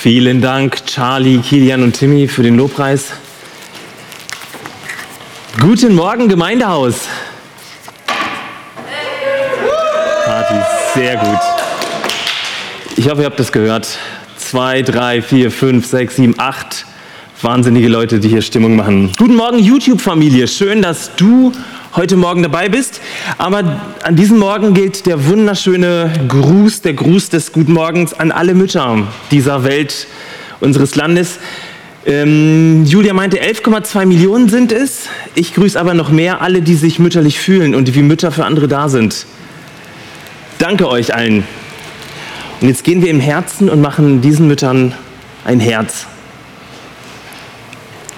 Vielen Dank, Charlie, Kilian und Timmy, für den Lobpreis. Guten Morgen, Gemeindehaus. Party, sehr gut. Ich hoffe, ihr habt das gehört. Zwei, drei, vier, fünf, sechs, sieben, acht wahnsinnige Leute, die hier Stimmung machen. Guten Morgen, YouTube-Familie. Schön, dass du heute Morgen dabei bist. Aber an diesem Morgen gilt der wunderschöne Gruß, der Gruß des Guten Morgens an alle Mütter dieser Welt, unseres Landes. Ähm, Julia meinte, 11,2 Millionen sind es. Ich grüße aber noch mehr alle, die sich mütterlich fühlen und wie Mütter für andere da sind. Danke euch allen. Und jetzt gehen wir im Herzen und machen diesen Müttern ein Herz.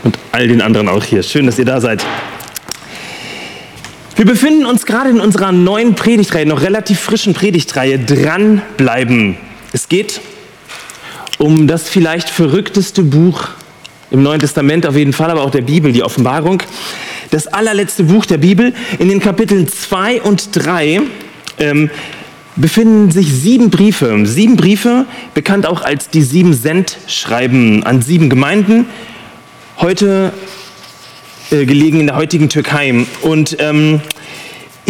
Und all den anderen auch hier. Schön, dass ihr da seid. Wir befinden uns gerade in unserer neuen Predigtreihe, noch relativ frischen Predigtreihe, dranbleiben. Es geht um das vielleicht verrückteste Buch im Neuen Testament, auf jeden Fall, aber auch der Bibel, die Offenbarung. Das allerletzte Buch der Bibel. In den Kapiteln 2 und 3 ähm, befinden sich sieben Briefe. Sieben Briefe, bekannt auch als die sieben Sendschreiben an sieben Gemeinden. Heute äh, gelegen in der heutigen Türkei. Und ähm,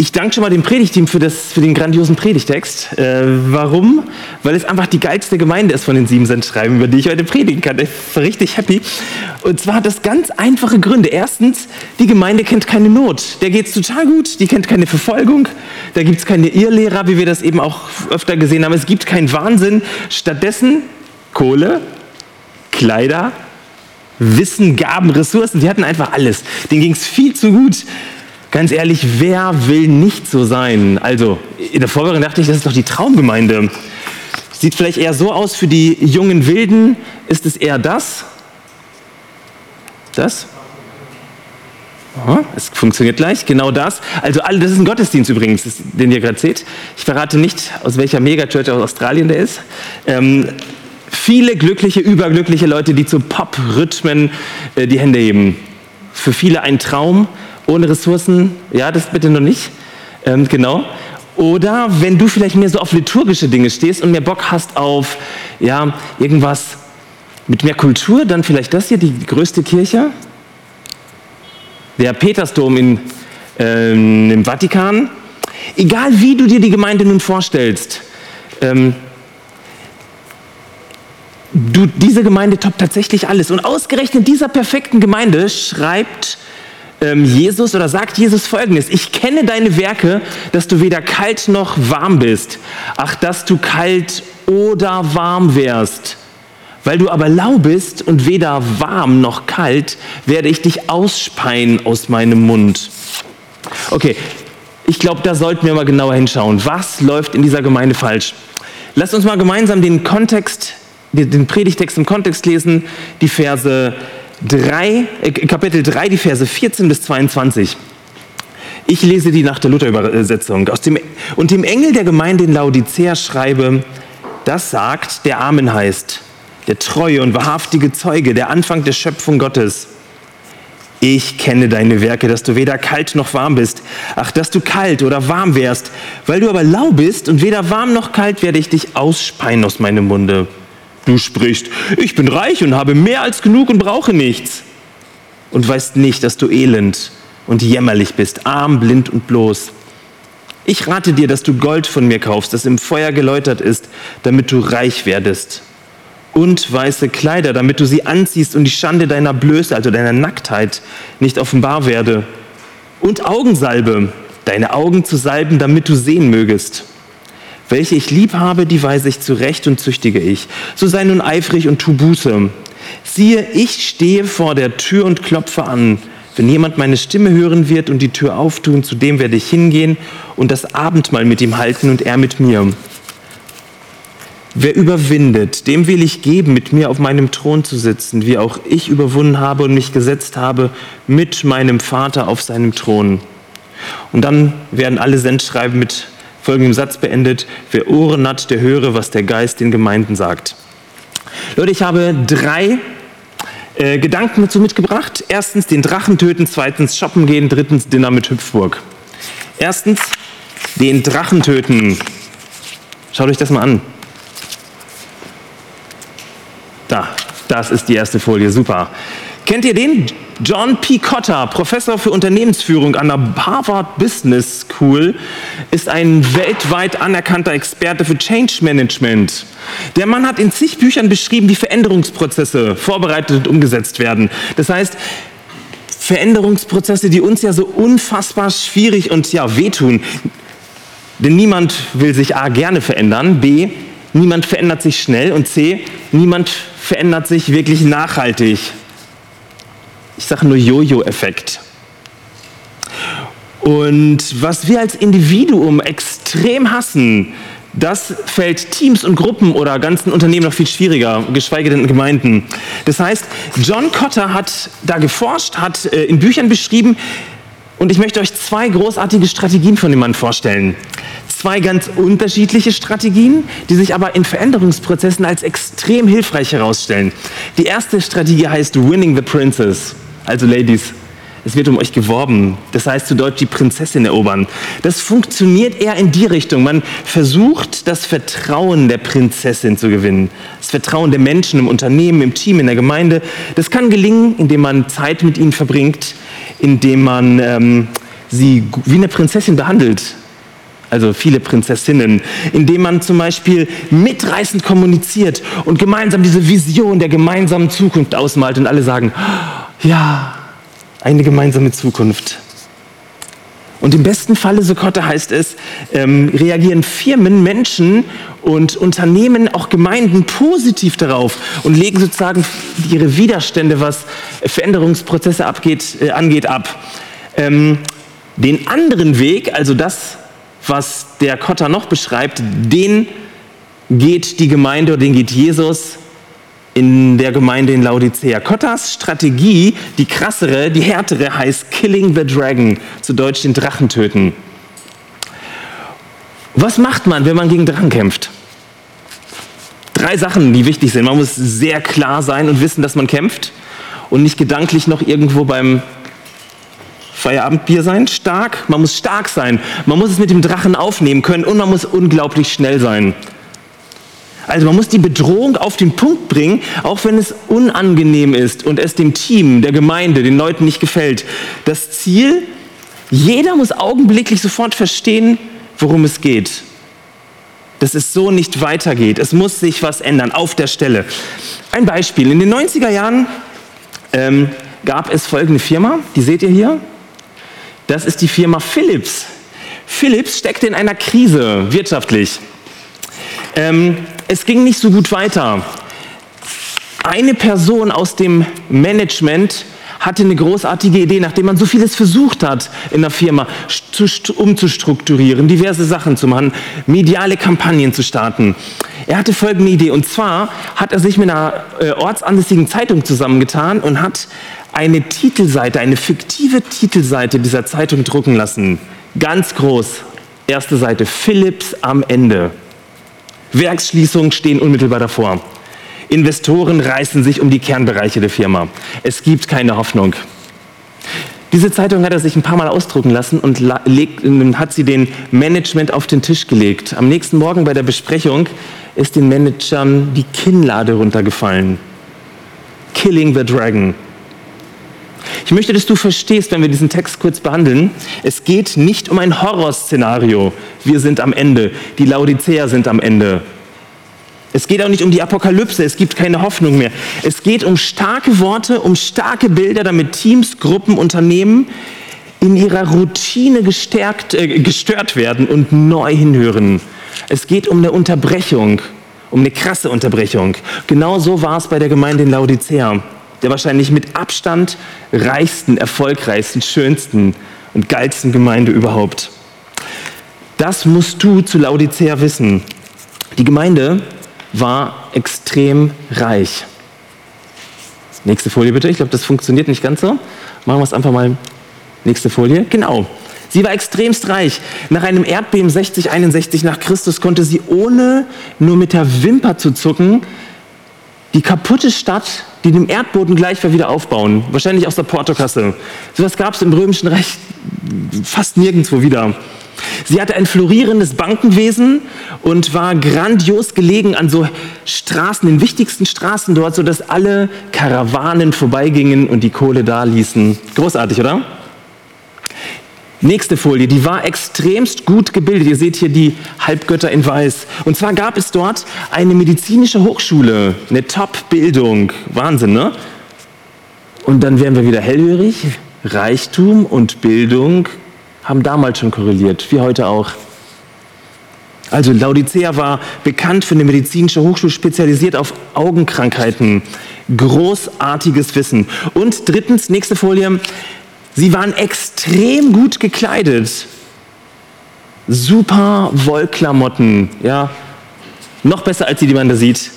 ich danke schon mal dem Predigteam für, das, für den grandiosen Predigtext. Äh, warum? Weil es einfach die geilste Gemeinde ist von den sieben Sendschreiben, über die ich heute predigen kann. Ich bin richtig happy. Und zwar hat das ganz einfache Gründe. Erstens, die Gemeinde kennt keine Not. Der geht es total gut. Die kennt keine Verfolgung. Da gibt es keine Irrlehrer, wie wir das eben auch öfter gesehen haben. Es gibt keinen Wahnsinn. Stattdessen Kohle, Kleider, Wissen, Gaben, Ressourcen. Sie hatten einfach alles. Denen ging es viel zu gut. Ganz ehrlich, wer will nicht so sein? Also, in der Vorbereitung dachte ich, das ist doch die Traumgemeinde. Sieht vielleicht eher so aus für die jungen Wilden. Ist es eher das? Das? Aha, es funktioniert gleich, genau das. Also alle, das ist ein Gottesdienst übrigens, den ihr gerade seht. Ich verrate nicht, aus welcher Megachurch aus Australien der ist. Ähm, viele glückliche, überglückliche Leute, die zu Pop-Rhythmen äh, die Hände heben. Für viele ein Traum, ohne Ressourcen, ja, das bitte noch nicht. Ähm, genau. Oder wenn du vielleicht mehr so auf liturgische Dinge stehst und mehr Bock hast auf, ja, irgendwas mit mehr Kultur, dann vielleicht das hier, die größte Kirche. Der Petersdom in, ähm, im Vatikan. Egal wie du dir die Gemeinde nun vorstellst, ähm, du, diese Gemeinde toppt tatsächlich alles. Und ausgerechnet dieser perfekten Gemeinde schreibt ähm, Jesus oder sagt Jesus folgendes: Ich kenne deine Werke, dass du weder kalt noch warm bist. Ach, dass du kalt oder warm wärst. Weil du aber lau bist und weder warm noch kalt, werde ich dich ausspeien aus meinem Mund. Okay, ich glaube, da sollten wir mal genauer hinschauen. Was läuft in dieser Gemeinde falsch? Lass uns mal gemeinsam den Kontext den Predigtext im Kontext lesen, die Verse 3, äh, Kapitel 3, die Verse 14 bis 22. Ich lese die nach der Luther-Übersetzung. Und dem Engel der Gemeinde in Laodicea schreibe, das sagt, der Amen heißt, der treue und wahrhaftige Zeuge, der Anfang der Schöpfung Gottes. Ich kenne deine Werke, dass du weder kalt noch warm bist. Ach, dass du kalt oder warm wärst. Weil du aber lau bist und weder warm noch kalt, werde ich dich ausspeien aus meinem Munde. Du sprichst, ich bin reich und habe mehr als genug und brauche nichts. Und weißt nicht, dass du elend und jämmerlich bist, arm, blind und bloß. Ich rate dir, dass du Gold von mir kaufst, das im Feuer geläutert ist, damit du reich werdest. Und weiße Kleider, damit du sie anziehst und die Schande deiner Blöße, also deiner Nacktheit, nicht offenbar werde. Und Augensalbe, deine Augen zu salben, damit du sehen mögest. Welche ich lieb habe, die weise ich zurecht und züchtige ich. So sei nun eifrig und tu Buße. Siehe, ich stehe vor der Tür und klopfe an. Wenn jemand meine Stimme hören wird und die Tür auftun, zu dem werde ich hingehen und das Abendmahl mit ihm halten und er mit mir. Wer überwindet, dem will ich geben, mit mir auf meinem Thron zu sitzen, wie auch ich überwunden habe und mich gesetzt habe mit meinem Vater auf seinem Thron. Und dann werden alle Sendschreiben mit folgendem Satz beendet, wer Ohren hat, der höre, was der Geist den Gemeinden sagt. Leute, ich habe drei äh, Gedanken dazu mitgebracht. Erstens den Drachen töten, zweitens shoppen gehen, drittens Dinner mit Hüpfburg. Erstens den Drachen töten. Schaut euch das mal an. Da, das ist die erste Folie, super. Kennt ihr den? John P. Cotter, Professor für Unternehmensführung an der Harvard Business School, ist ein weltweit anerkannter Experte für Change Management. Der Mann hat in zig Büchern beschrieben, wie Veränderungsprozesse vorbereitet und umgesetzt werden. Das heißt, Veränderungsprozesse, die uns ja so unfassbar schwierig und ja wehtun. Denn niemand will sich A gerne verändern, B niemand verändert sich schnell und C niemand verändert sich wirklich nachhaltig. Ich sage nur Jojo-Effekt. Und was wir als Individuum extrem hassen, das fällt Teams und Gruppen oder ganzen Unternehmen noch viel schwieriger, geschweige denn Gemeinden. Das heißt, John Cotter hat da geforscht, hat äh, in Büchern beschrieben, und ich möchte euch zwei großartige Strategien von dem Mann vorstellen. Zwei ganz unterschiedliche Strategien, die sich aber in Veränderungsprozessen als extrem hilfreich herausstellen. Die erste Strategie heißt Winning the Princess. Also Ladies, es wird um euch geworben. Das heißt zu Deutsch die Prinzessin erobern. Das funktioniert eher in die Richtung. Man versucht, das Vertrauen der Prinzessin zu gewinnen. Das Vertrauen der Menschen im Unternehmen, im Team, in der Gemeinde. Das kann gelingen, indem man Zeit mit ihnen verbringt, indem man ähm, sie wie eine Prinzessin behandelt. Also viele Prinzessinnen, indem man zum Beispiel mitreißend kommuniziert und gemeinsam diese Vision der gemeinsamen Zukunft ausmalt und alle sagen, ja, eine gemeinsame Zukunft. Und im besten Falle, so Kotte heißt es, ähm, reagieren Firmen, Menschen und Unternehmen, auch Gemeinden positiv darauf und legen sozusagen ihre Widerstände, was Veränderungsprozesse abgeht, äh, angeht, ab. Ähm, den anderen Weg, also das, was der Kotter noch beschreibt, den geht die Gemeinde oder den geht Jesus in der Gemeinde in Laodicea. Kottas Strategie, die krassere, die härtere, heißt Killing the Dragon, zu Deutsch den Drachen töten. Was macht man, wenn man gegen Drachen kämpft? Drei Sachen, die wichtig sind. Man muss sehr klar sein und wissen, dass man kämpft und nicht gedanklich noch irgendwo beim Feierabendbier sein. Stark, man muss stark sein. Man muss es mit dem Drachen aufnehmen können und man muss unglaublich schnell sein. Also man muss die Bedrohung auf den Punkt bringen, auch wenn es unangenehm ist und es dem Team, der Gemeinde, den Leuten nicht gefällt. Das Ziel, jeder muss augenblicklich sofort verstehen, worum es geht. Dass es so nicht weitergeht. Es muss sich was ändern, auf der Stelle. Ein Beispiel. In den 90er Jahren ähm, gab es folgende Firma, die seht ihr hier. Das ist die Firma Philips. Philips steckte in einer Krise wirtschaftlich. Ähm, es ging nicht so gut weiter. Eine Person aus dem Management hatte eine großartige Idee, nachdem man so vieles versucht hat in der Firma umzustrukturieren, diverse Sachen zu machen, mediale Kampagnen zu starten. Er hatte folgende Idee und zwar hat er sich mit einer äh, ortsansässigen Zeitung zusammengetan und hat eine Titelseite, eine fiktive Titelseite dieser Zeitung drucken lassen. Ganz groß. Erste Seite, Philips am Ende. Werksschließungen stehen unmittelbar davor. Investoren reißen sich um die Kernbereiche der Firma. Es gibt keine Hoffnung. Diese Zeitung hat er sich ein paar Mal ausdrucken lassen und hat sie den Management auf den Tisch gelegt. Am nächsten Morgen bei der Besprechung ist den Managern die Kinnlade runtergefallen. Killing the Dragon. Ich möchte, dass du verstehst, wenn wir diesen Text kurz behandeln, es geht nicht um ein Horrorszenario. Wir sind am Ende, die Laodicea sind am Ende. Es geht auch nicht um die Apokalypse, es gibt keine Hoffnung mehr. Es geht um starke Worte, um starke Bilder, damit Teams, Gruppen, Unternehmen in ihrer Routine gestärkt, äh, gestört werden und neu hinhören. Es geht um eine Unterbrechung, um eine krasse Unterbrechung. Genau so war es bei der Gemeinde in Laodicea der wahrscheinlich mit Abstand reichsten, erfolgreichsten, schönsten und geilsten Gemeinde überhaupt. Das musst du zu Laodicea wissen. Die Gemeinde war extrem reich. Nächste Folie bitte. Ich glaube, das funktioniert nicht ganz so. Machen wir es einfach mal. Nächste Folie. Genau. Sie war extremst reich. Nach einem Erdbeben 60, 61 nach Christus konnte sie ohne nur mit der Wimper zu zucken die kaputte Stadt die dem Erdboden gleich wieder aufbauen. Wahrscheinlich aus der Portokasse. Sowas gab es im Römischen Reich fast nirgendwo wieder. Sie hatte ein florierendes Bankenwesen und war grandios gelegen an so Straßen, den wichtigsten Straßen dort, sodass alle Karawanen vorbeigingen und die Kohle da ließen. Großartig, oder? Nächste Folie, die war extremst gut gebildet. Ihr seht hier die Halbgötter in Weiß. Und zwar gab es dort eine medizinische Hochschule, eine Top-Bildung. Wahnsinn, ne? Und dann wären wir wieder hellhörig. Reichtum und Bildung haben damals schon korreliert, wie heute auch. Also Laodicea war bekannt für eine medizinische Hochschule, spezialisiert auf Augenkrankheiten. Großartiges Wissen. Und drittens, nächste Folie, Sie waren extrem gut gekleidet. Super Wollklamotten, ja. Noch besser als die, die man da sieht.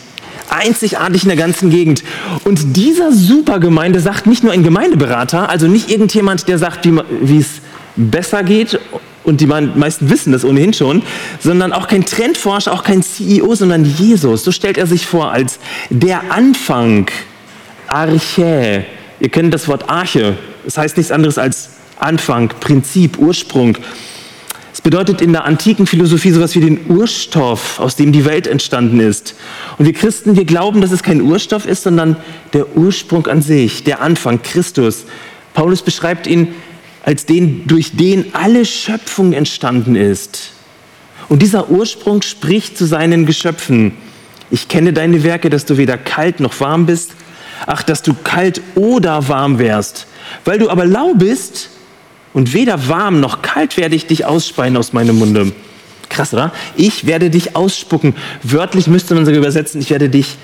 Einzigartig in der ganzen Gegend. Und dieser Supergemeinde sagt nicht nur ein Gemeindeberater, also nicht irgendjemand, der sagt, wie es besser geht und die meisten wissen das ohnehin schon, sondern auch kein Trendforscher, auch kein CEO, sondern Jesus. So stellt er sich vor als der Anfang, Arche. Ihr kennt das Wort Arche, das heißt nichts anderes als Anfang, Prinzip, Ursprung. Es bedeutet in der antiken Philosophie sowas wie den Urstoff, aus dem die Welt entstanden ist. Und wir Christen, wir glauben, dass es kein Urstoff ist, sondern der Ursprung an sich, der Anfang, Christus. Paulus beschreibt ihn als den, durch den alle Schöpfung entstanden ist. Und dieser Ursprung spricht zu seinen Geschöpfen. Ich kenne deine Werke, dass du weder kalt noch warm bist. Ach, dass du kalt oder warm wärst. Weil du aber lau bist und weder warm noch kalt werde ich dich ausspeien aus meinem Munde. Krass, oder? Ich werde dich ausspucken. Wörtlich müsste man sogar übersetzen, ich werde dich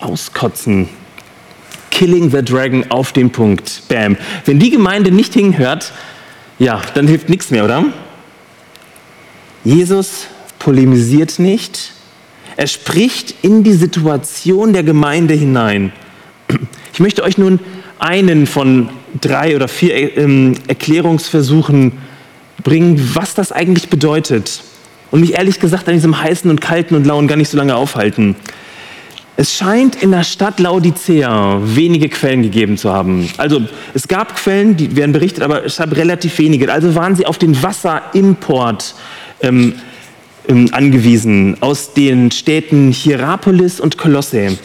auskotzen. Killing the Dragon auf den Punkt. Bam. Wenn die Gemeinde nicht hinhört, ja, dann hilft nichts mehr, oder? Jesus polemisiert nicht. Er spricht in die Situation der Gemeinde hinein. Ich möchte euch nun einen von drei oder vier ähm, Erklärungsversuchen bringen, was das eigentlich bedeutet. Und mich ehrlich gesagt an diesem heißen und kalten und lauen gar nicht so lange aufhalten. Es scheint in der Stadt Laodicea wenige Quellen gegeben zu haben. Also es gab Quellen, die werden berichtet, aber es gab relativ wenige. Also waren sie auf den Wasserimport ähm, ähm, angewiesen aus den Städten Hierapolis und Kolosse.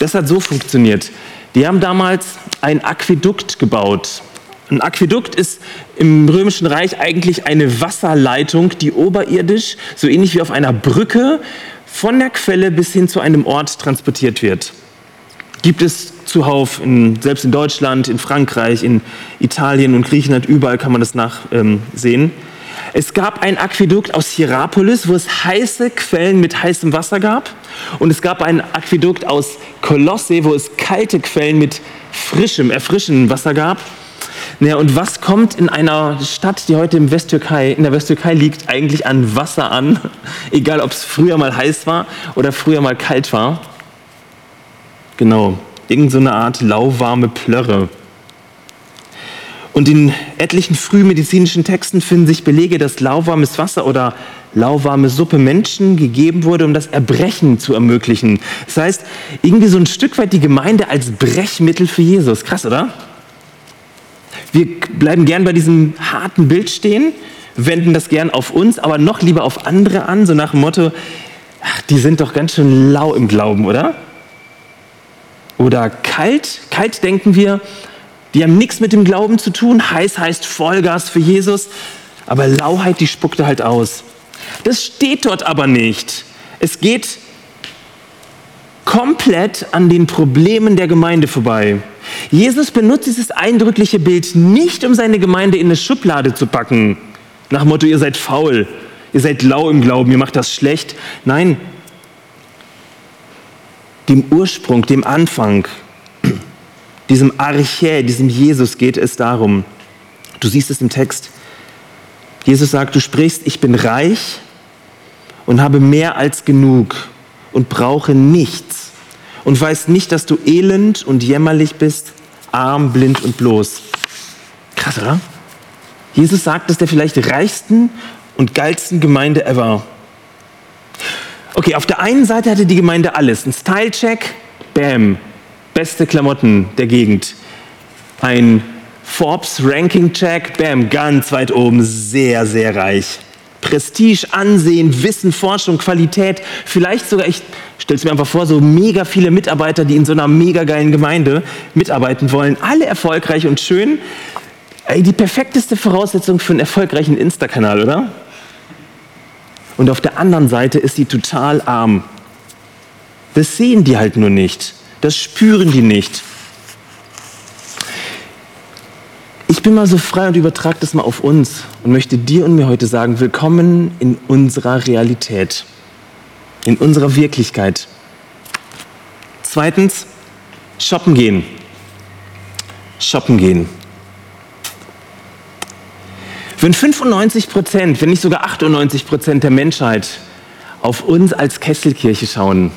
Das hat so funktioniert. Die haben damals ein Aquädukt gebaut. Ein Aquädukt ist im Römischen Reich eigentlich eine Wasserleitung, die oberirdisch, so ähnlich wie auf einer Brücke, von der Quelle bis hin zu einem Ort transportiert wird. Gibt es zuhauf, in, selbst in Deutschland, in Frankreich, in Italien und Griechenland, überall kann man das nachsehen. Ähm, es gab ein Aquädukt aus Hierapolis, wo es heiße Quellen mit heißem Wasser gab. Und es gab ein Aquädukt aus Kolosse, wo es kalte Quellen mit frischem, erfrischendem Wasser gab. Naja, und was kommt in einer Stadt, die heute in, Westtürkei, in der Westtürkei liegt, eigentlich an Wasser an? Egal, ob es früher mal heiß war oder früher mal kalt war. Genau, irgend so Art lauwarme Plörre. Und in etlichen frühmedizinischen Texten finden sich Belege, dass lauwarmes Wasser oder lauwarme Suppe Menschen gegeben wurde, um das Erbrechen zu ermöglichen. Das heißt, irgendwie so ein Stück weit die Gemeinde als Brechmittel für Jesus. Krass, oder? Wir bleiben gern bei diesem harten Bild stehen, wenden das gern auf uns, aber noch lieber auf andere an, so nach dem Motto, ach, die sind doch ganz schön lau im Glauben, oder? Oder kalt, kalt denken wir, die haben nichts mit dem Glauben zu tun, heiß heißt Vollgas für Jesus, aber Lauheit, die spuckte halt aus. Das steht dort aber nicht. Es geht komplett an den Problemen der Gemeinde vorbei. Jesus benutzt dieses eindrückliche Bild nicht, um seine Gemeinde in eine Schublade zu packen. Nach dem Motto, ihr seid faul, ihr seid lau im Glauben, ihr macht das schlecht. Nein, dem Ursprung, dem Anfang, diesem Archä, diesem Jesus geht es darum. Du siehst es im Text. Jesus sagt, du sprichst, ich bin reich und habe mehr als genug und brauche nichts und weißt nicht, dass du elend und jämmerlich bist, arm, blind und bloß. Krass, oder? Jesus sagt, dass der vielleicht reichsten und geilsten Gemeinde ever. Okay, auf der einen Seite hatte die Gemeinde alles. Ein Style-Check, bam. Beste Klamotten der Gegend. Ein Forbes Ranking Check, bam, ganz weit oben, sehr, sehr reich. Prestige, Ansehen, Wissen, Forschung, Qualität, vielleicht sogar, ich stelle es mir einfach vor, so mega viele Mitarbeiter, die in so einer mega geilen Gemeinde mitarbeiten wollen, alle erfolgreich und schön. Ey, die perfekteste Voraussetzung für einen erfolgreichen Insta-Kanal, oder? Und auf der anderen Seite ist sie total arm. Das sehen die halt nur nicht. Das spüren die nicht. Ich bin mal so frei und übertrage das mal auf uns und möchte dir und mir heute sagen, willkommen in unserer Realität, in unserer Wirklichkeit. Zweitens, shoppen gehen. Shoppen gehen. Wenn 95 Prozent, wenn nicht sogar 98 Prozent der Menschheit auf uns als Kesselkirche schauen,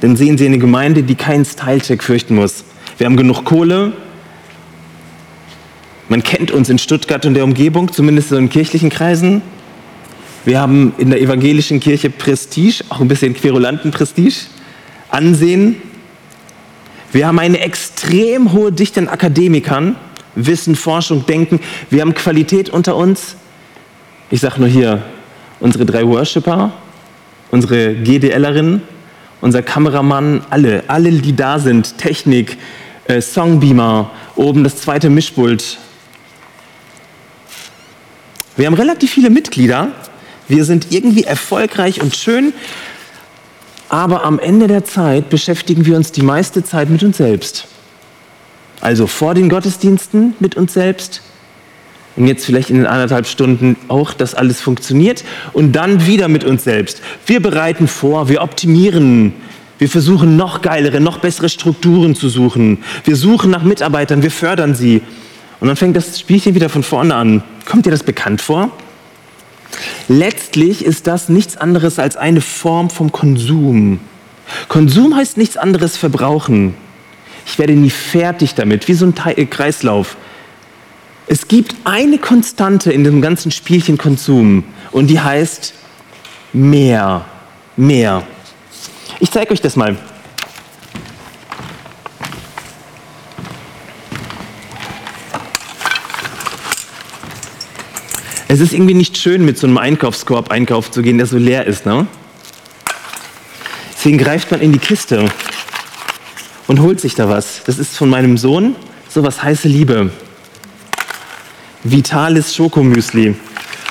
dann sehen sie eine Gemeinde, die keinen Style-Check fürchten muss. Wir haben genug Kohle, man kennt uns in Stuttgart und der Umgebung, zumindest in kirchlichen Kreisen. Wir haben in der evangelischen Kirche Prestige, auch ein bisschen querulanten Prestige, Ansehen. Wir haben eine extrem hohe Dichte an Akademikern, Wissen, Forschung, Denken. Wir haben Qualität unter uns. Ich sage nur hier, unsere drei Worshipper, unsere GDLerin, unser Kameramann, alle, alle, die da sind, Technik, äh, Songbeamer, oben das zweite Mischpult, wir haben relativ viele Mitglieder. Wir sind irgendwie erfolgreich und schön. Aber am Ende der Zeit beschäftigen wir uns die meiste Zeit mit uns selbst. Also vor den Gottesdiensten mit uns selbst. Und jetzt vielleicht in den anderthalb Stunden auch, dass alles funktioniert. Und dann wieder mit uns selbst. Wir bereiten vor, wir optimieren. Wir versuchen noch geilere, noch bessere Strukturen zu suchen. Wir suchen nach Mitarbeitern, wir fördern sie. Und dann fängt das Spielchen wieder von vorne an. Kommt dir das bekannt vor? Letztlich ist das nichts anderes als eine Form vom Konsum. Konsum heißt nichts anderes verbrauchen. Ich werde nie fertig damit, wie so ein äh, Kreislauf. Es gibt eine Konstante in dem ganzen Spielchen Konsum und die heißt mehr, mehr. Ich zeige euch das mal. Es ist irgendwie nicht schön, mit so einem Einkaufskorb einkaufen zu gehen, der so leer ist. Ne? Deswegen greift man in die Kiste und holt sich da was. Das ist von meinem Sohn so was heiße Liebe. Vitales Schokomüsli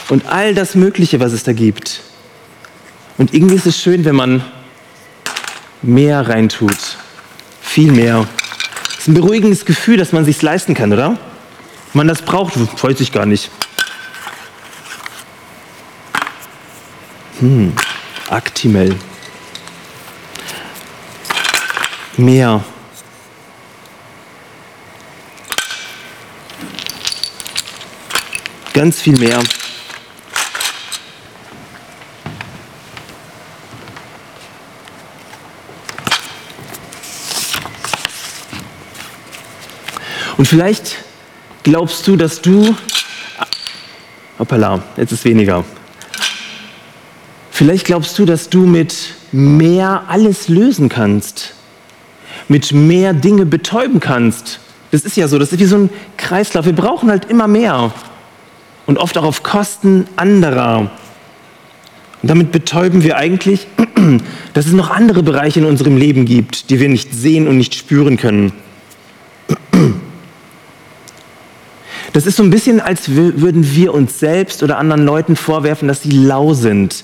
und all das Mögliche, was es da gibt. Und irgendwie ist es schön, wenn man mehr reintut. Viel mehr. Es ist ein beruhigendes Gefühl, dass man sich leisten kann, oder? Man das braucht, freut sich gar nicht. Hm, Actimel. Mehr. Ganz viel mehr. Und vielleicht glaubst du, dass du, hoppala, jetzt ist weniger. Vielleicht glaubst du, dass du mit mehr alles lösen kannst, mit mehr Dinge betäuben kannst. Das ist ja so, das ist wie so ein Kreislauf. Wir brauchen halt immer mehr und oft auch auf Kosten anderer. Und damit betäuben wir eigentlich, dass es noch andere Bereiche in unserem Leben gibt, die wir nicht sehen und nicht spüren können. Das ist so ein bisschen, als würden wir uns selbst oder anderen Leuten vorwerfen, dass sie lau sind,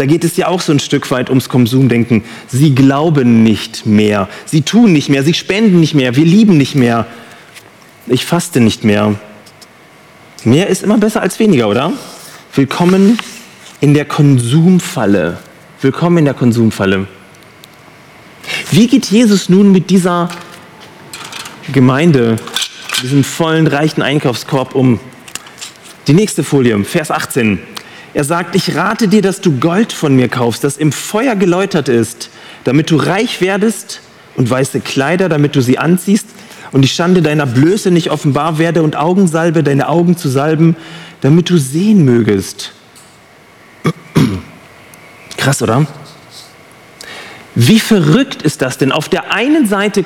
da geht es ja auch so ein Stück weit ums Konsumdenken. Sie glauben nicht mehr, sie tun nicht mehr, sie spenden nicht mehr, wir lieben nicht mehr. Ich faste nicht mehr. Mehr ist immer besser als weniger, oder? Willkommen in der Konsumfalle. Willkommen in der Konsumfalle. Wie geht Jesus nun mit dieser Gemeinde, diesem vollen, reichen Einkaufskorb um? Die nächste Folie, Vers 18. Er sagt, ich rate dir, dass du Gold von mir kaufst, das im Feuer geläutert ist, damit du reich werdest und weiße Kleider, damit du sie anziehst und die Schande deiner Blöße nicht offenbar werde und Augensalbe, deine Augen zu salben, damit du sehen mögest. Krass, oder? Wie verrückt ist das denn? Auf der einen Seite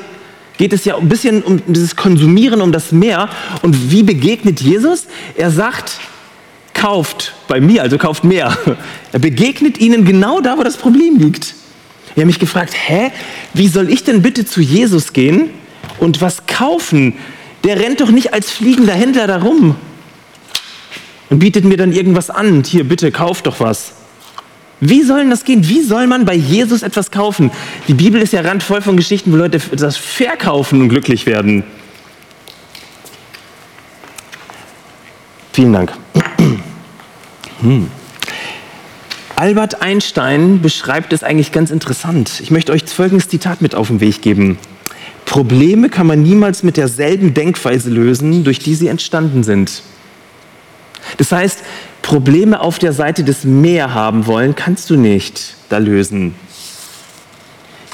geht es ja ein bisschen um dieses Konsumieren, um das Meer. Und wie begegnet Jesus? Er sagt, kauft bei mir, also kauft mehr. Er begegnet ihnen genau da, wo das Problem liegt. Ich habe mich gefragt, hä, wie soll ich denn bitte zu Jesus gehen und was kaufen? Der rennt doch nicht als fliegender Händler da rum und bietet mir dann irgendwas an. Hier, bitte, kauf doch was. Wie soll das gehen? Wie soll man bei Jesus etwas kaufen? Die Bibel ist ja randvoll von Geschichten, wo Leute das verkaufen und glücklich werden. Vielen Dank. Hm. Albert Einstein beschreibt es eigentlich ganz interessant. Ich möchte euch folgendes Zitat mit auf den Weg geben. Probleme kann man niemals mit derselben Denkweise lösen, durch die sie entstanden sind. Das heißt, Probleme auf der Seite des Meer haben wollen, kannst du nicht da lösen.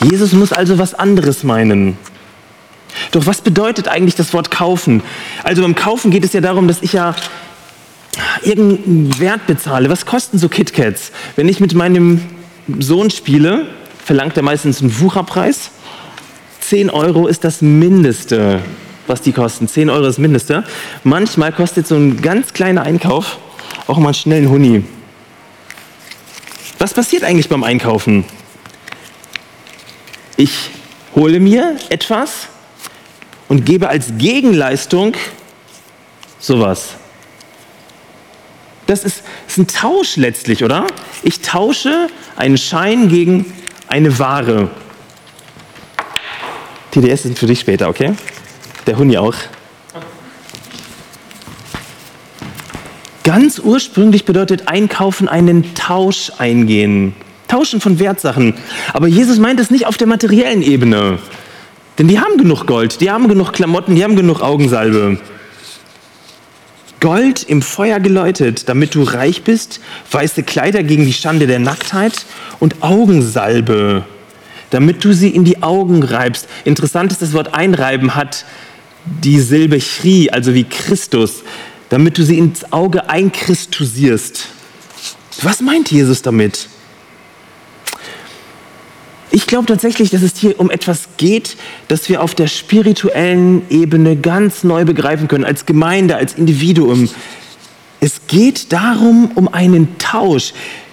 Jesus muss also was anderes meinen. Doch was bedeutet eigentlich das Wort kaufen? Also beim Kaufen geht es ja darum, dass ich ja irgendeinen Wert bezahle. Was kosten so KitKats? Wenn ich mit meinem Sohn spiele, verlangt er meistens einen Wucherpreis. 10 Euro ist das Mindeste, was die kosten. 10 Euro ist das Mindeste. Manchmal kostet so ein ganz kleiner Einkauf auch mal einen Huni. Was passiert eigentlich beim Einkaufen? Ich hole mir etwas und gebe als Gegenleistung sowas. Das ist, ist ein Tausch letztlich, oder? Ich tausche einen Schein gegen eine Ware. TDS sind für dich später, okay? Der Huni auch. Ganz ursprünglich bedeutet Einkaufen einen Tausch eingehen. Tauschen von Wertsachen. Aber Jesus meint es nicht auf der materiellen Ebene. Denn die haben genug Gold, die haben genug Klamotten, die haben genug Augensalbe. Gold im Feuer geläutet, damit du reich bist, weiße Kleider gegen die Schande der Nacktheit und Augensalbe, damit du sie in die Augen reibst. Interessant ist, das Wort einreiben hat die Silbe Chri, also wie Christus, damit du sie ins Auge einkristusierst. Was meint Jesus damit? Ich glaube tatsächlich, dass es hier um etwas geht, das wir auf der spirituellen Ebene ganz neu begreifen können, als Gemeinde, als Individuum. Es geht darum, um einen Tausch.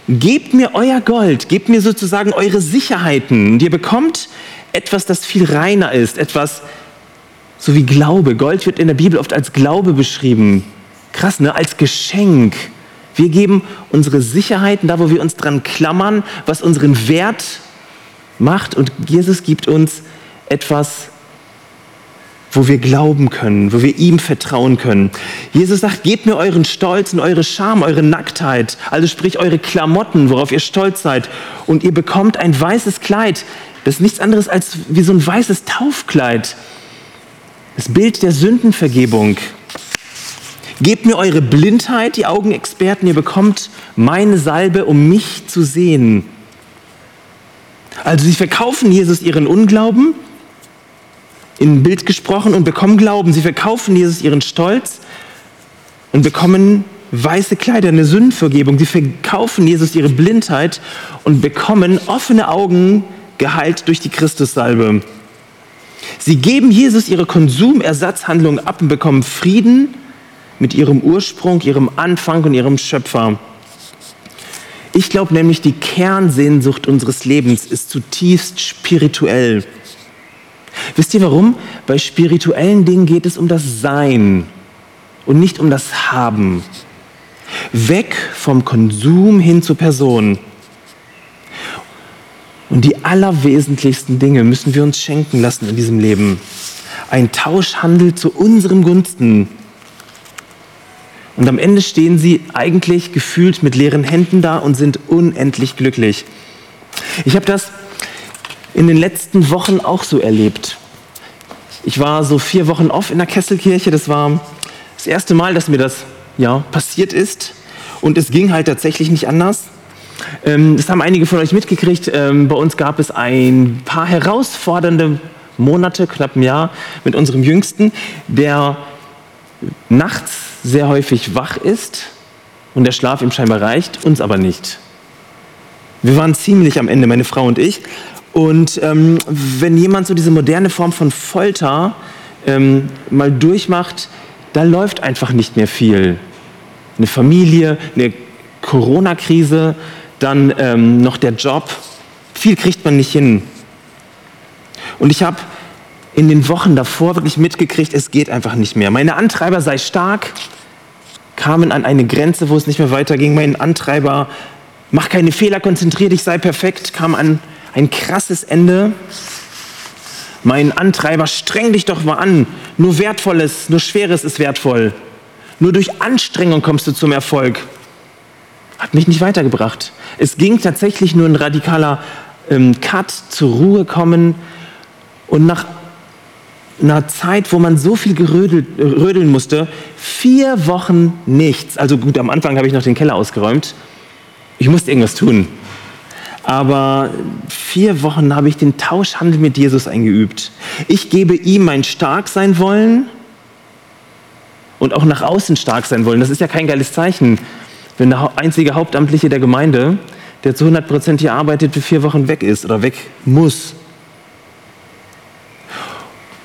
Gebt mir euer Gold, gebt mir sozusagen eure Sicherheiten. Und ihr bekommt etwas, das viel reiner ist, etwas so wie Glaube. Gold wird in der Bibel oft als Glaube beschrieben. Krass, ne? Als Geschenk. Wir geben unsere Sicherheiten, da wo wir uns dran klammern, was unseren Wert macht. Und Jesus gibt uns etwas, wo wir glauben können, wo wir ihm vertrauen können. Jesus sagt, gebt mir euren Stolz und eure Scham, eure Nacktheit, also sprich eure Klamotten, worauf ihr stolz seid. Und ihr bekommt ein weißes Kleid. Das ist nichts anderes als wie so ein weißes Taufkleid. Das Bild der Sündenvergebung. Gebt mir eure Blindheit, die Augenexperten, ihr bekommt meine Salbe, um mich zu sehen. Also sie verkaufen Jesus ihren Unglauben, in Bild gesprochen, und bekommen Glauben. Sie verkaufen Jesus ihren Stolz und bekommen weiße Kleider, eine Sündenvergebung. Sie verkaufen Jesus ihre Blindheit und bekommen offene Augen geheilt durch die Christussalbe. Sie geben Jesus ihre Konsumersatzhandlung ab und bekommen Frieden mit ihrem Ursprung, ihrem Anfang und ihrem Schöpfer. Ich glaube nämlich, die Kernsehnsucht unseres Lebens ist zutiefst spirituell. Wisst ihr warum? Bei spirituellen Dingen geht es um das Sein und nicht um das Haben. Weg vom Konsum hin zur Person. Und die allerwesentlichsten Dinge müssen wir uns schenken lassen in diesem Leben. Ein Tauschhandel zu unserem Gunsten. Und am Ende stehen sie eigentlich gefühlt mit leeren Händen da und sind unendlich glücklich. Ich habe das in den letzten Wochen auch so erlebt. Ich war so vier Wochen off in der Kesselkirche. Das war das erste Mal, dass mir das ja, passiert ist. Und es ging halt tatsächlich nicht anders. Ähm, das haben einige von euch mitgekriegt. Ähm, bei uns gab es ein paar herausfordernde Monate, knapp ein Jahr, mit unserem Jüngsten, der nachts sehr häufig wach ist und der Schlaf ihm scheinbar reicht, uns aber nicht. Wir waren ziemlich am Ende, meine Frau und ich. Und ähm, wenn jemand so diese moderne Form von Folter ähm, mal durchmacht, da läuft einfach nicht mehr viel. Eine Familie, eine Corona-Krise, dann ähm, noch der Job. Viel kriegt man nicht hin. Und ich habe in den Wochen davor wirklich mitgekriegt, es geht einfach nicht mehr. Meine Antreiber sei stark, kamen an eine Grenze, wo es nicht mehr weiterging. Mein Antreiber, mach keine Fehler, konzentrier dich, sei perfekt, kam an ein krasses Ende. Mein Antreiber, streng dich doch mal an. Nur Wertvolles, nur Schweres ist wertvoll. Nur durch Anstrengung kommst du zum Erfolg. Hat mich nicht weitergebracht. Es ging tatsächlich nur ein radikaler ähm, Cut, zur Ruhe kommen. Und nach einer Zeit, wo man so viel gerödelt, rödeln musste, vier Wochen nichts. Also gut, am Anfang habe ich noch den Keller ausgeräumt. Ich musste irgendwas tun. Aber vier Wochen habe ich den Tauschhandel mit Jesus eingeübt. Ich gebe ihm mein Starksein wollen und auch nach außen stark sein wollen. Das ist ja kein geiles Zeichen, wenn der einzige Hauptamtliche der Gemeinde, der zu 100 Prozent hier arbeitet, für vier Wochen weg ist oder weg muss.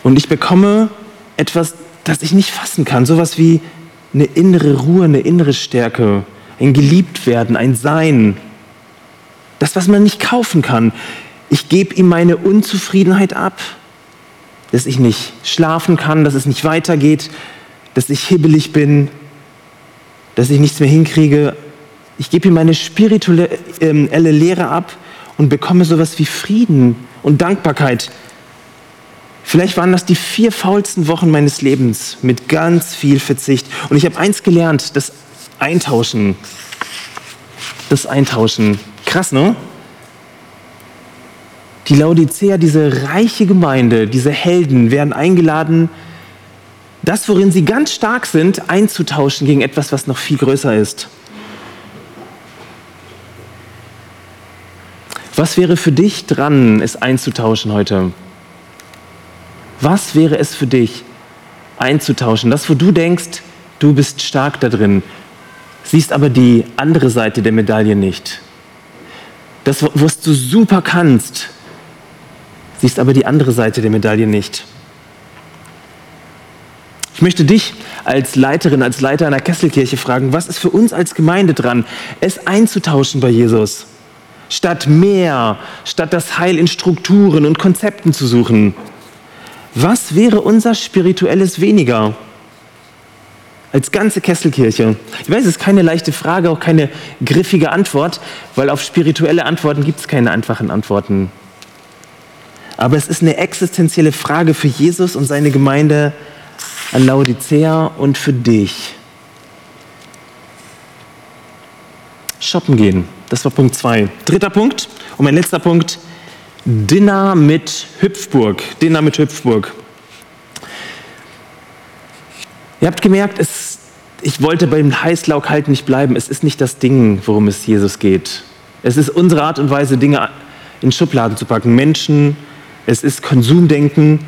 Und ich bekomme etwas, das ich nicht fassen kann, sowas wie eine innere Ruhe, eine innere Stärke, ein Geliebtwerden, ein Sein. Das, was man nicht kaufen kann. Ich gebe ihm meine Unzufriedenheit ab, dass ich nicht schlafen kann, dass es nicht weitergeht, dass ich hibbelig bin, dass ich nichts mehr hinkriege. Ich gebe ihm meine spirituelle ähm, Lehre ab und bekomme sowas wie Frieden und Dankbarkeit. Vielleicht waren das die vier faulsten Wochen meines Lebens mit ganz viel Verzicht. Und ich habe eins gelernt, das Eintauschen. Das Eintauschen. Krass, ne? Die Laodicea, diese reiche Gemeinde, diese Helden werden eingeladen, das, worin sie ganz stark sind, einzutauschen gegen etwas, was noch viel größer ist. Was wäre für dich dran, es einzutauschen heute? Was wäre es für dich, einzutauschen? Das, wo du denkst, du bist stark da drin, siehst aber die andere Seite der Medaille nicht. Das, was du super kannst, siehst aber die andere Seite der Medaille nicht. Ich möchte dich als Leiterin, als Leiter einer Kesselkirche fragen, was ist für uns als Gemeinde dran, es einzutauschen bei Jesus? Statt mehr, statt das Heil in Strukturen und Konzepten zu suchen. Was wäre unser spirituelles weniger? Als ganze Kesselkirche. Ich weiß, es ist keine leichte Frage, auch keine griffige Antwort, weil auf spirituelle Antworten gibt es keine einfachen Antworten. Aber es ist eine existenzielle Frage für Jesus und seine Gemeinde an Laodicea und für dich. Shoppen gehen, das war Punkt 2. Dritter Punkt und mein letzter Punkt, Dinner mit Hüpfburg. Dinner mit Hüpfburg. Ihr habt gemerkt, es, ich wollte beim Heißlauk halt nicht bleiben. Es ist nicht das Ding, worum es Jesus geht. Es ist unsere Art und Weise, Dinge in Schubladen zu packen. Menschen, es ist Konsumdenken,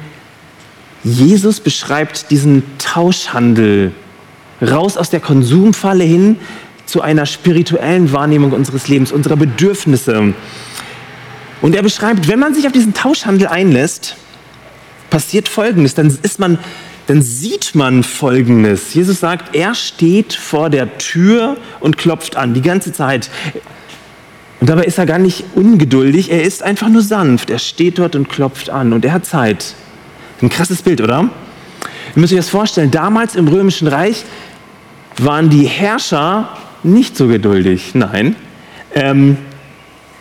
Jesus beschreibt diesen Tauschhandel raus aus der Konsumfalle hin zu einer spirituellen Wahrnehmung unseres Lebens, unserer Bedürfnisse. Und er beschreibt, wenn man sich auf diesen Tauschhandel einlässt, passiert Folgendes. Dann ist man, dann sieht man Folgendes. Jesus sagt, er steht vor der Tür und klopft an, die ganze Zeit. Und dabei ist er gar nicht ungeduldig, er ist einfach nur sanft. Er steht dort und klopft an und er hat Zeit. Ein krasses Bild, oder? Ihr müsst euch das vorstellen, damals im Römischen Reich waren die Herrscher nicht so geduldig. Nein. Ähm,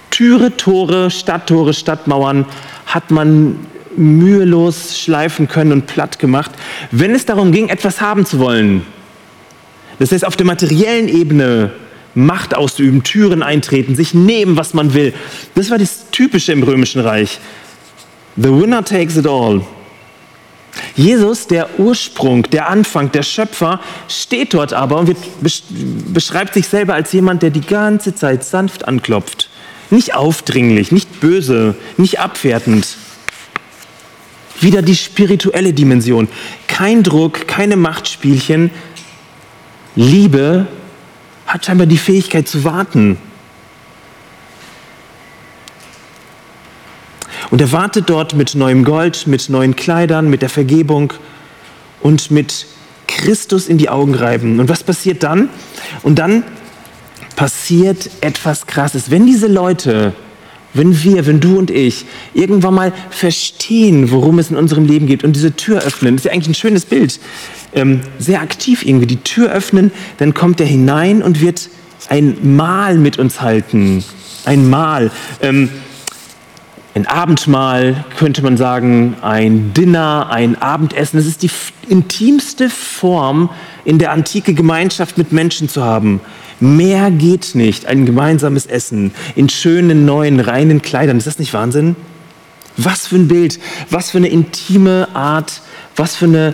Türe, Tore, Stadttore, Stadtmauern hat man mühelos schleifen können und platt gemacht, wenn es darum ging, etwas haben zu wollen. Das heißt, auf der materiellen Ebene Macht auszuüben, Türen eintreten, sich nehmen, was man will. Das war das Typische im Römischen Reich. The winner takes it all. Jesus, der Ursprung, der Anfang, der Schöpfer, steht dort aber und beschreibt sich selber als jemand, der die ganze Zeit sanft anklopft. Nicht aufdringlich, nicht böse, nicht abwertend. Wieder die spirituelle Dimension. Kein Druck, keine Machtspielchen. Liebe hat scheinbar die Fähigkeit zu warten. Und er wartet dort mit neuem Gold, mit neuen Kleidern, mit der Vergebung und mit Christus in die Augen reiben. Und was passiert dann? Und dann passiert etwas Krasses. Wenn diese Leute, wenn wir, wenn du und ich irgendwann mal verstehen, worum es in unserem Leben geht und diese Tür öffnen, ist ja eigentlich ein schönes Bild, ähm, sehr aktiv irgendwie die Tür öffnen, dann kommt er hinein und wird ein Mahl mit uns halten. Ein Mahl. Ähm, ein Abendmahl, könnte man sagen, ein Dinner, ein Abendessen. Das ist die intimste Form, in der antike Gemeinschaft mit Menschen zu haben. Mehr geht nicht, ein gemeinsames Essen in schönen, neuen, reinen Kleidern. Ist das nicht Wahnsinn? Was für ein Bild, was für eine intime Art, was für, eine,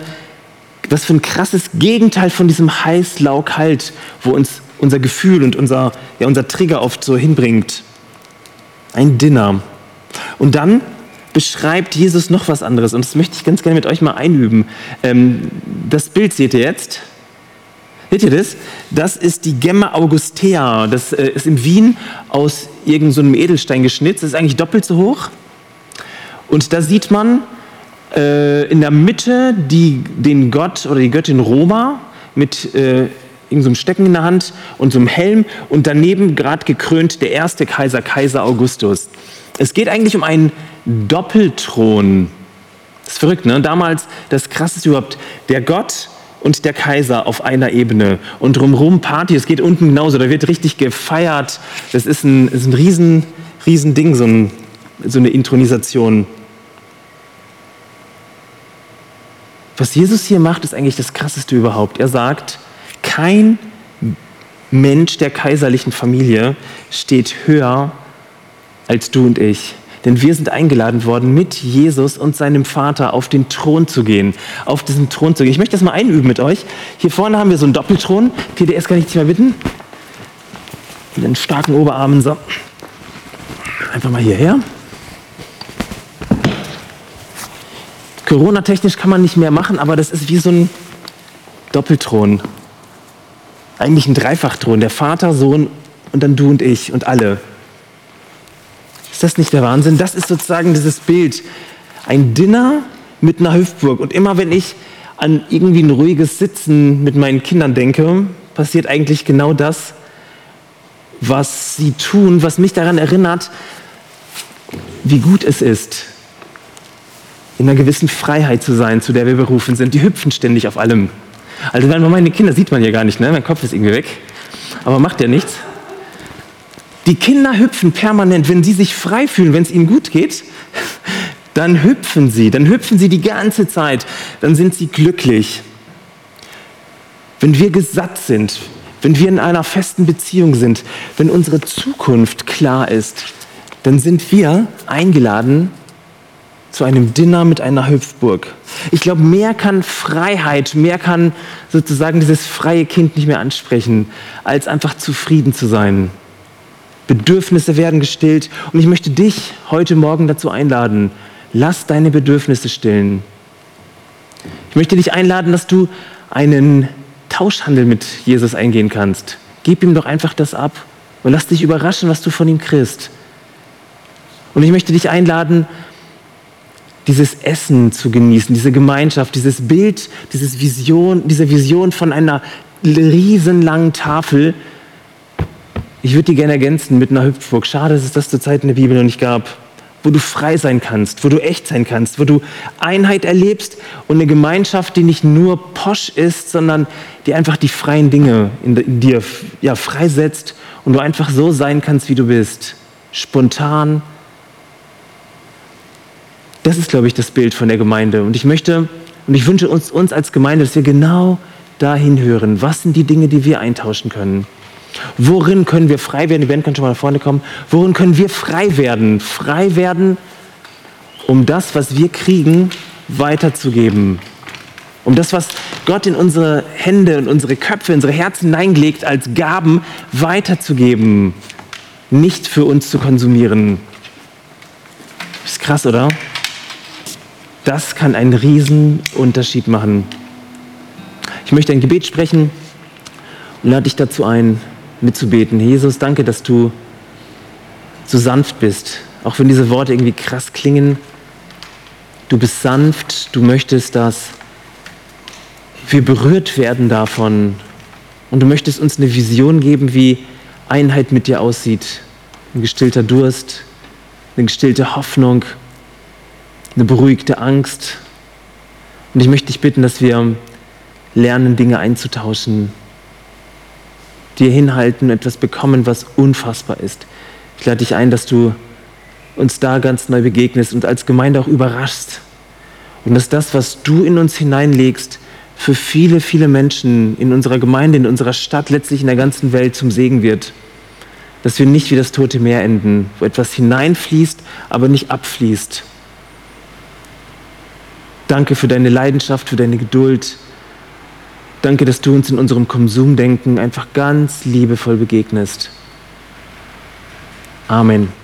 was für ein krasses Gegenteil von diesem heiß, lau, kalt, wo uns unser Gefühl und unser, ja, unser Trigger oft so hinbringt. Ein Dinner. Und dann beschreibt Jesus noch was anderes und das möchte ich ganz gerne mit euch mal einüben. Ähm, das Bild seht ihr jetzt. Seht ihr das? Das ist die Gemma Augustea. Das äh, ist in Wien aus irgendeinem so Edelstein geschnitzt. Das ist eigentlich doppelt so hoch. Und da sieht man äh, in der Mitte die, den Gott oder die Göttin Roma mit äh, irgendeinem so Stecken in der Hand und so einem Helm und daneben gerade gekrönt der erste Kaiser, Kaiser Augustus. Es geht eigentlich um einen Doppelthron. Das ist verrückt, ne? Damals das Krasseste überhaupt. Der Gott und der Kaiser auf einer Ebene und drumherum Party. Es geht unten genauso. Da wird richtig gefeiert. Das ist ein, ist ein riesen, riesen Ding, so, ein, so eine Intronisation. Was Jesus hier macht, ist eigentlich das Krasseste überhaupt. Er sagt, kein Mensch der kaiserlichen Familie steht höher als du und ich. Denn wir sind eingeladen worden, mit Jesus und seinem Vater auf den Thron zu gehen. Auf diesen Thron zu gehen. Ich möchte das mal einüben mit euch. Hier vorne haben wir so einen Doppelthron. TDS kann ich dich mal bitten. Mit den starken Oberarmen. So. Einfach mal hierher. Corona-technisch kann man nicht mehr machen, aber das ist wie so ein Doppelthron. Eigentlich ein Dreifachthron. Der Vater, Sohn und dann du und ich und alle. Ist das nicht der Wahnsinn? Das ist sozusagen dieses Bild. Ein Dinner mit einer Hüftburg. Und immer wenn ich an irgendwie ein ruhiges Sitzen mit meinen Kindern denke, passiert eigentlich genau das, was sie tun, was mich daran erinnert, wie gut es ist, in einer gewissen Freiheit zu sein, zu der wir berufen sind. Die hüpfen ständig auf allem. Also wenn man meine Kinder sieht man ja gar nicht, ne? mein Kopf ist irgendwie weg, aber macht ja nichts. Die Kinder hüpfen permanent, wenn sie sich frei fühlen, wenn es ihnen gut geht, dann hüpfen sie, dann hüpfen sie die ganze Zeit, dann sind sie glücklich. Wenn wir gesatt sind, wenn wir in einer festen Beziehung sind, wenn unsere Zukunft klar ist, dann sind wir eingeladen zu einem Dinner mit einer Hüpfburg. Ich glaube, mehr kann Freiheit, mehr kann sozusagen dieses freie Kind nicht mehr ansprechen, als einfach zufrieden zu sein. Bedürfnisse werden gestillt. Und ich möchte dich heute Morgen dazu einladen, lass deine Bedürfnisse stillen. Ich möchte dich einladen, dass du einen Tauschhandel mit Jesus eingehen kannst. Gib ihm doch einfach das ab und lass dich überraschen, was du von ihm kriegst. Und ich möchte dich einladen, dieses Essen zu genießen, diese Gemeinschaft, dieses Bild, dieses Vision, diese Vision von einer riesenlangen Tafel, ich würde die gerne ergänzen mit einer Hüpfburg. Schade, dass es das zur Zeit in der Bibel noch nicht gab. Wo du frei sein kannst, wo du echt sein kannst, wo du Einheit erlebst und eine Gemeinschaft, die nicht nur posch ist, sondern die einfach die freien Dinge in, dir ja, freisetzt und du einfach so sein kannst, wie du bist. Spontan. Das ist, glaube ich, das Bild von der Gemeinde. Und ich möchte und ich wünsche uns, uns als Gemeinde, dass wir genau dahin hören. Was sind die Dinge, die wir eintauschen können? Worin können wir frei werden? Die Band kann schon mal nach vorne kommen. Worin können wir frei werden? Frei werden, um das, was wir kriegen, weiterzugeben. Um das, was Gott in unsere Hände und unsere Köpfe, unsere Herzen hineingelegt, als Gaben weiterzugeben. Nicht für uns zu konsumieren. Ist krass, oder? Das kann einen riesen Unterschied machen. Ich möchte ein Gebet sprechen und lade dich dazu ein, mitzubeten. Jesus, danke, dass du so sanft bist, auch wenn diese Worte irgendwie krass klingen. Du bist sanft, du möchtest, dass wir berührt werden davon. Und du möchtest uns eine Vision geben, wie Einheit mit dir aussieht. Ein gestillter Durst, eine gestillte Hoffnung, eine beruhigte Angst. Und ich möchte dich bitten, dass wir lernen, Dinge einzutauschen, dir hinhalten und etwas bekommen, was unfassbar ist. Ich lade dich ein, dass du uns da ganz neu begegnest und als Gemeinde auch überraschst. Und dass das, was du in uns hineinlegst, für viele, viele Menschen in unserer Gemeinde, in unserer Stadt, letztlich in der ganzen Welt zum Segen wird. Dass wir nicht wie das Tote Meer enden, wo etwas hineinfließt, aber nicht abfließt. Danke für deine Leidenschaft, für deine Geduld. Danke, dass du uns in unserem Konsumdenken einfach ganz liebevoll begegnest. Amen.